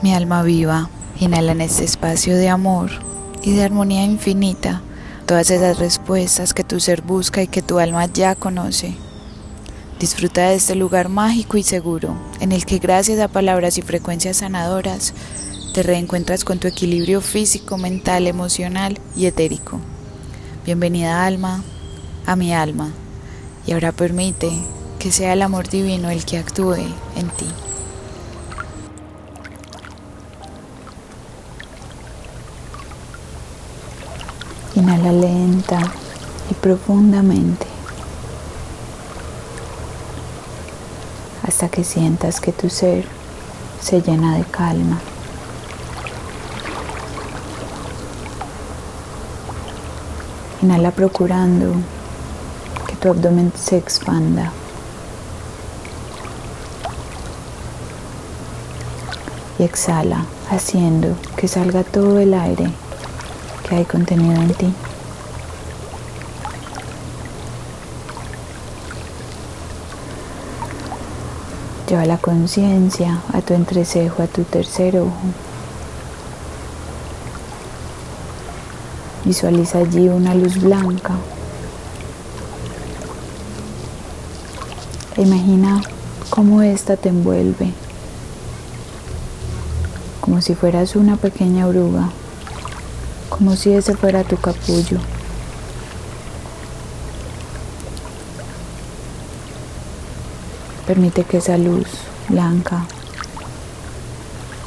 Mi alma viva, inhala en este espacio de amor y de armonía infinita todas esas respuestas que tu ser busca y que tu alma ya conoce. Disfruta de este lugar mágico y seguro, en el que gracias a palabras y frecuencias sanadoras, te reencuentras con tu equilibrio físico, mental, emocional y etérico. Bienvenida alma a mi alma y ahora permite que sea el amor divino el que actúe en ti. Inhala lenta y profundamente hasta que sientas que tu ser se llena de calma. Inhala procurando que tu abdomen se expanda. Y exhala haciendo que salga todo el aire que hay contenido en ti. Lleva la conciencia a tu entrecejo, a tu tercer ojo. Visualiza allí una luz blanca. E imagina cómo esta te envuelve, como si fueras una pequeña oruga como si ese fuera tu capullo. Permite que esa luz blanca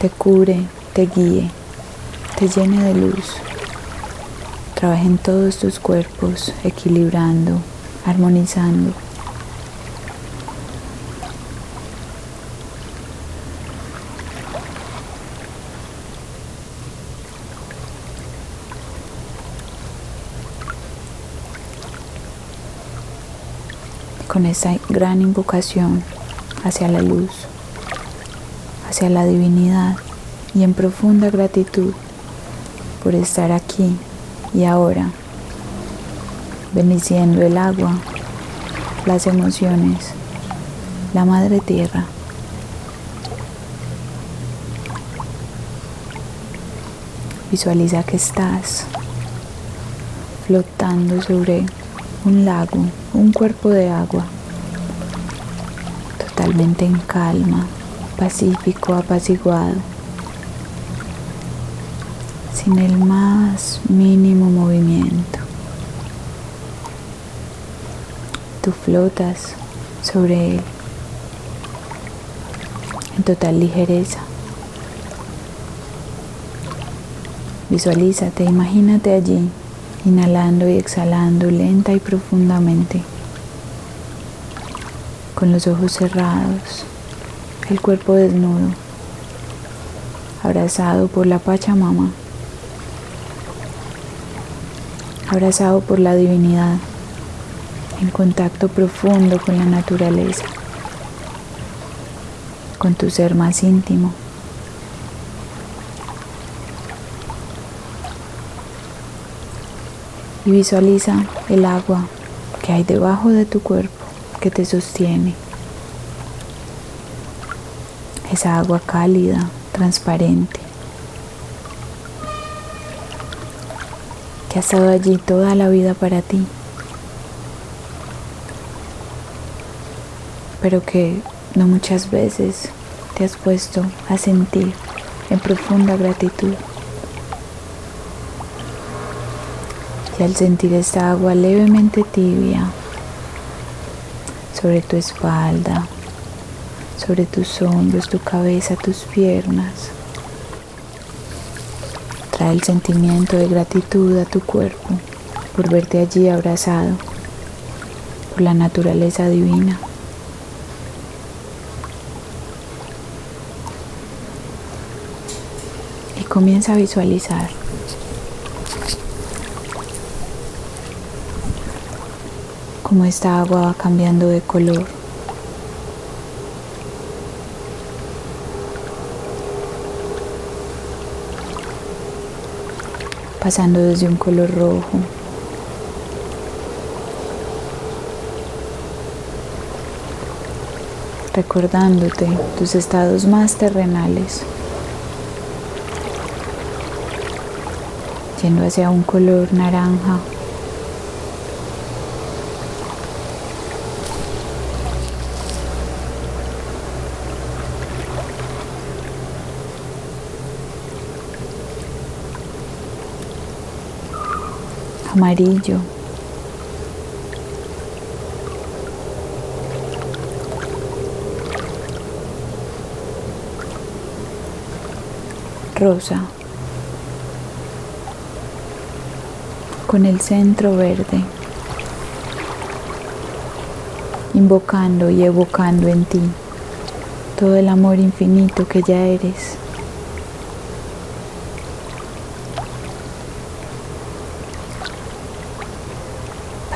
te cure, te guíe, te llene de luz. Trabaje en todos tus cuerpos, equilibrando, armonizando. Con esa gran invocación hacia la luz, hacia la divinidad y en profunda gratitud por estar aquí y ahora, bendiciendo el agua, las emociones, la madre tierra. Visualiza que estás flotando sobre un lago, un cuerpo de agua, totalmente en calma, pacífico, apaciguado, sin el más mínimo movimiento. Tú flotas sobre él en total ligereza. Visualízate, imagínate allí inhalando y exhalando lenta y profundamente, con los ojos cerrados, el cuerpo desnudo, abrazado por la Pachamama, abrazado por la divinidad, en contacto profundo con la naturaleza, con tu ser más íntimo. Y visualiza el agua que hay debajo de tu cuerpo que te sostiene. Esa agua cálida, transparente, que ha estado allí toda la vida para ti, pero que no muchas veces te has puesto a sentir en profunda gratitud. Y al sentir esta agua levemente tibia sobre tu espalda, sobre tus hombros, tu cabeza, tus piernas, trae el sentimiento de gratitud a tu cuerpo por verte allí abrazado por la naturaleza divina. Y comienza a visualizar cómo esta agua va cambiando de color. pasando desde un color rojo. Recordándote tus estados más terrenales. Yendo hacia un color naranja. Amarillo. Rosa, con el centro verde, invocando y evocando en ti todo el amor infinito que ya eres.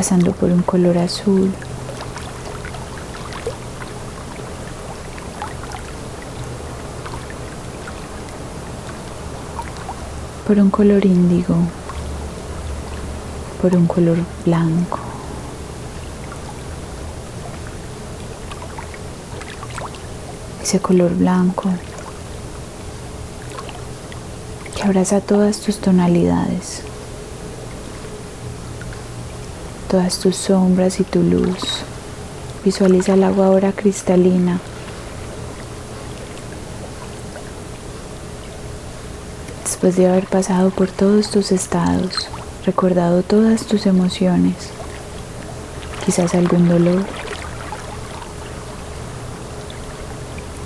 Pasando por un color azul, por un color índigo, por un color blanco. Ese color blanco que abraza todas tus tonalidades, todas tus sombras y tu luz. Visualiza el agua ahora cristalina después de haber pasado por todos tus estados, recordado todas tus emociones, quizás algún dolor,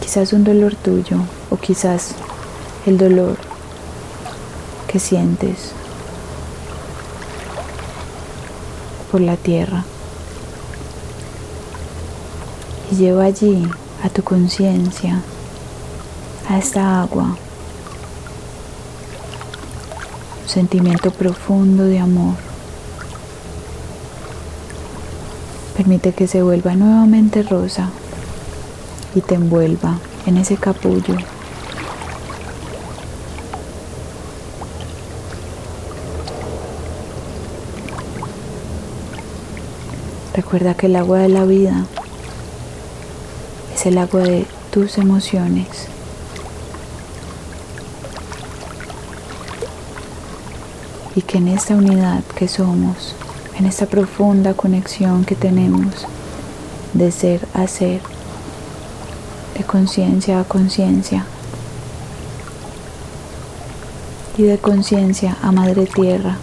quizás un dolor tuyo o quizás el dolor que sientes la tierra. Y lleva allí a tu conciencia, a esta agua sentimiento profundo de amor. Permite que se vuelva nuevamente rosa y te envuelva en ese capullo. Recuerda que el agua de la vida es el agua de tus emociones. y que en esta unidad que somos, en esta profunda conexión que tenemos de ser a ser, de conciencia a conciencia y de conciencia a Madre Tierra.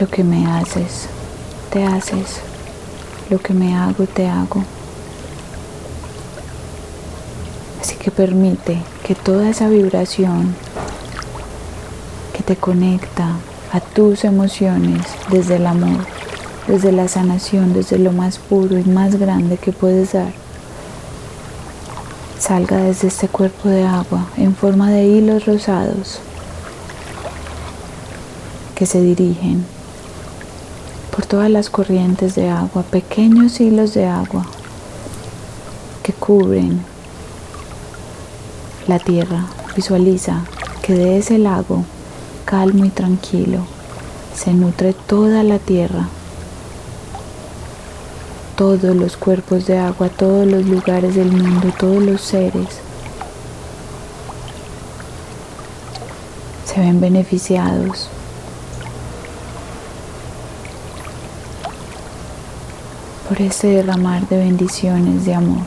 Lo que me haces, te haces lo que me hago, te hago. Así que permite que toda esa vibración que te conecta a tus emociones desde el amor, desde la sanación, desde lo más puro y más grande que puedes dar, salga desde este cuerpo de agua en forma de hilos rosados que se dirigen por todas las corrientes de agua, pequeños hilos de agua que cubren la tierra. Visualiza que de ese lago calmo y tranquilo se nutre toda la tierra, todos los cuerpos de agua, todos los lugares del mundo, todos los seres se ven beneficiados por ese derramar de bendiciones de amor.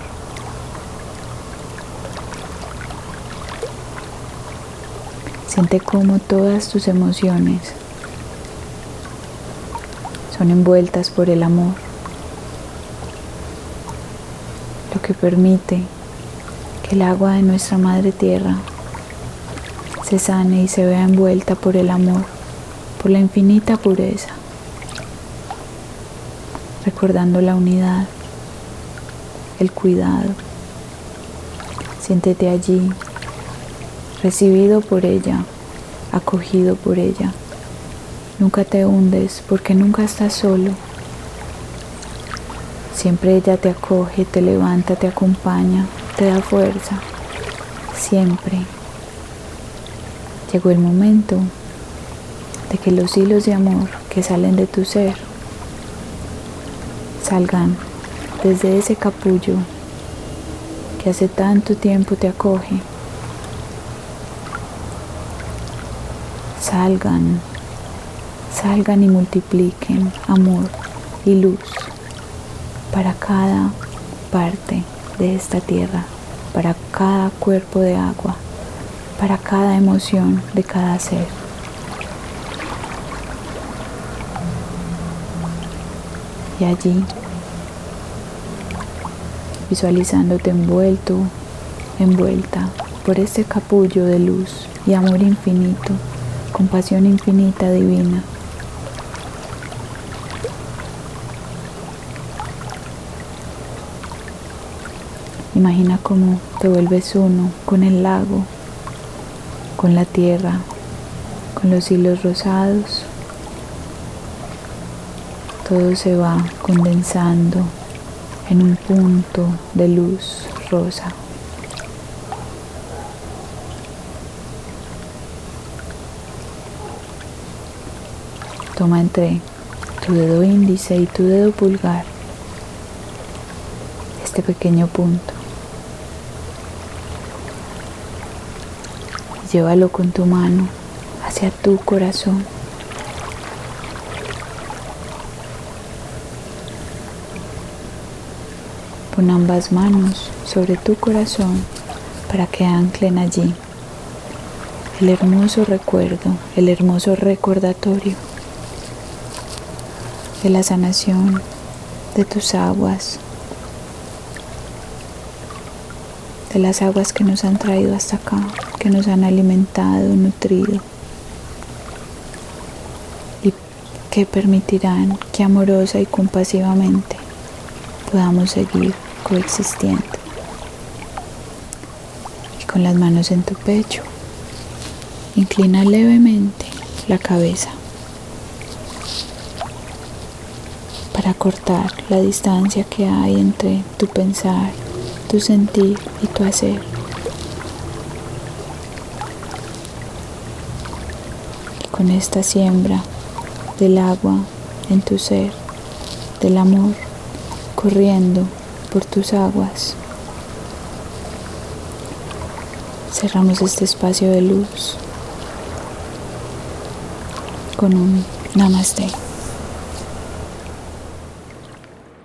Siente cómo todas tus emociones son envueltas por el amor, lo que permite que el agua de nuestra Madre Tierra se sane y se vea envuelta por el amor, por la infinita pureza recordando la unidad, el cuidado. Siéntete allí, recibido por ella, acogido por ella. Nunca te hundes porque nunca estás solo. Siempre ella te acoge, te levanta, te acompaña, te da fuerza. Siempre. Llegó el momento de que los hilos de amor que salen de tu ser salgan desde ese capullo que hace tanto tiempo te acoge, salgan, salgan y multipliquen amor y luz para cada parte de esta tierra, para cada cuerpo de agua, para cada emoción de cada ser. Allí, visualizándote envuelto, envuelta por este capullo de luz y amor infinito, compasión infinita divina, Imagina cómo te vuelves uno con el lago, con la tierra, con los hilos rosados. Todo se va condensando en un punto de luz rosa. Toma entre tu dedo índice y tu dedo pulgar este pequeño punto. llévalo con tu mano hacia tu corazón. Pon ambas manos sobre tu corazón para que anclen allí el hermoso recuerdo, el hermoso recordatorio de la sanación de tus aguas, de las aguas que nos han traído hasta acá que nos han alimentado, nutrido y que permitirán que amorosa y compasivamente podamos seguir coexistiendo. Y con las manos en tu pecho, inclina levemente la cabeza para cortar la distancia que hay entre tu pensar, tu sentir y tu hacer. con esta siembra del agua en tu ser, del amor corriendo por tus aguas. Cerramos este espacio de luz con un namaste.